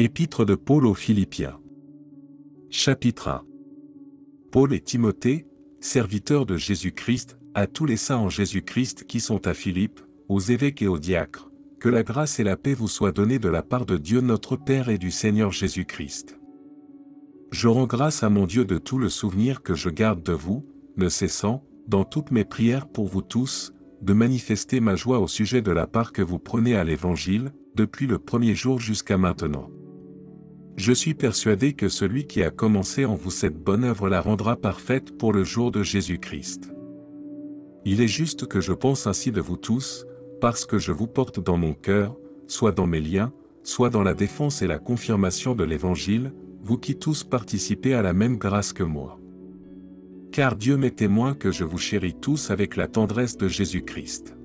Épître de Paul aux Philippiens. Chapitre 1. Paul et Timothée, serviteurs de Jésus-Christ, à tous les saints en Jésus-Christ qui sont à Philippe, aux évêques et aux diacres, que la grâce et la paix vous soient données de la part de Dieu notre Père et du Seigneur Jésus-Christ. Je rends grâce à mon Dieu de tout le souvenir que je garde de vous, ne cessant, dans toutes mes prières pour vous tous, de manifester ma joie au sujet de la part que vous prenez à l'Évangile, depuis le premier jour jusqu'à maintenant. Je suis persuadé que celui qui a commencé en vous cette bonne œuvre la rendra parfaite pour le jour de Jésus-Christ. Il est juste que je pense ainsi de vous tous, parce que je vous porte dans mon cœur, soit dans mes liens, soit dans la défense et la confirmation de l'Évangile, vous qui tous participez à la même grâce que moi. Car Dieu m'est témoin que je vous chéris tous avec la tendresse de Jésus-Christ.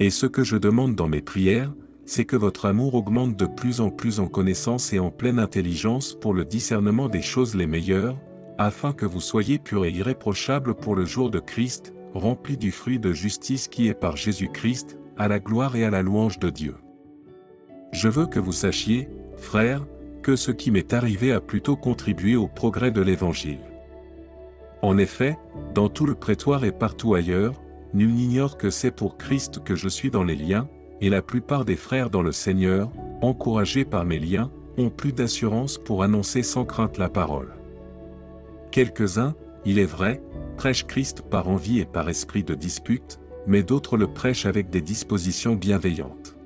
Et ce que je demande dans mes prières, c'est que votre amour augmente de plus en plus en connaissance et en pleine intelligence pour le discernement des choses les meilleures, afin que vous soyez purs et irréprochables pour le jour de Christ, remplis du fruit de justice qui est par Jésus-Christ, à la gloire et à la louange de Dieu. Je veux que vous sachiez, frères, que ce qui m'est arrivé a plutôt contribué au progrès de l'Évangile. En effet, dans tout le prétoire et partout ailleurs, nul n'ignore que c'est pour Christ que je suis dans les liens, et la plupart des frères dans le Seigneur, encouragés par mes liens, ont plus d'assurance pour annoncer sans crainte la parole. Quelques-uns, il est vrai, prêchent Christ par envie et par esprit de dispute, mais d'autres le prêchent avec des dispositions bienveillantes.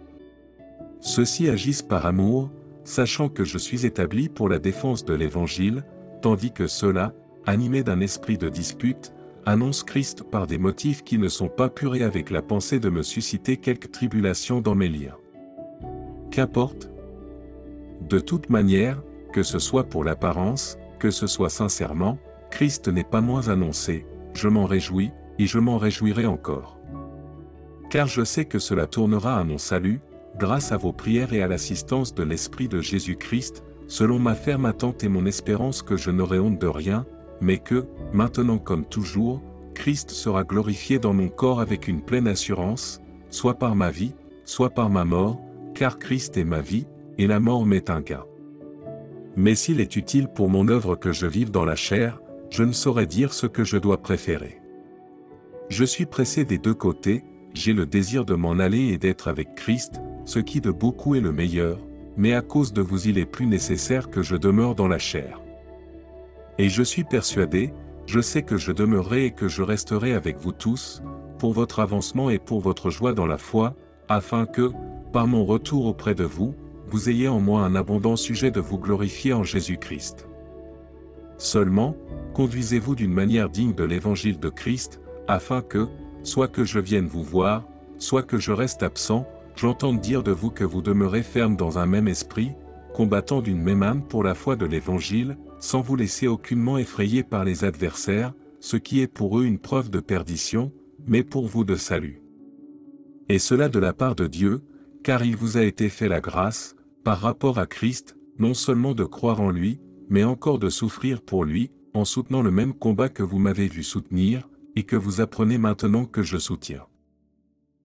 Ceux-ci agissent par amour, sachant que je suis établi pour la défense de l'Évangile, tandis que ceux-là, animés d'un esprit de dispute, annoncent Christ par des motifs qui ne sont pas purés avec la pensée de me susciter quelque tribulation dans mes liens. Qu'importe De toute manière, que ce soit pour l'apparence, que ce soit sincèrement, Christ n'est pas moins annoncé, je m'en réjouis, et je m'en réjouirai encore. Car je sais que cela tournera à mon salut, grâce à vos prières et à l'assistance de l'Esprit de Jésus-Christ, selon ma ferme attente et mon espérance que je n'aurai honte de rien, mais que, maintenant comme toujours, Christ sera glorifié dans mon corps avec une pleine assurance, soit par ma vie, soit par ma mort, car Christ est ma vie, et la mort m'est un gain. Mais s'il est utile pour mon œuvre que je vive dans la chair, je ne saurais dire ce que je dois préférer. Je suis pressé des deux côtés, j'ai le désir de m'en aller et d'être avec Christ, ce qui de beaucoup est le meilleur, mais à cause de vous il est plus nécessaire que je demeure dans la chair. Et je suis persuadé, je sais que je demeurerai et que je resterai avec vous tous, pour votre avancement et pour votre joie dans la foi, afin que, par mon retour auprès de vous, vous ayez en moi un abondant sujet de vous glorifier en Jésus-Christ. Seulement, conduisez-vous d'une manière digne de l'évangile de Christ, afin que, soit que je vienne vous voir, soit que je reste absent, j'entende dire de vous que vous demeurez ferme dans un même esprit, combattant d'une même âme pour la foi de l'évangile, sans vous laisser aucunement effrayer par les adversaires, ce qui est pour eux une preuve de perdition, mais pour vous de salut. Et cela de la part de Dieu, car il vous a été fait la grâce, par rapport à Christ, non seulement de croire en lui, mais encore de souffrir pour lui, en soutenant le même combat que vous m'avez vu soutenir, et que vous apprenez maintenant que je soutiens.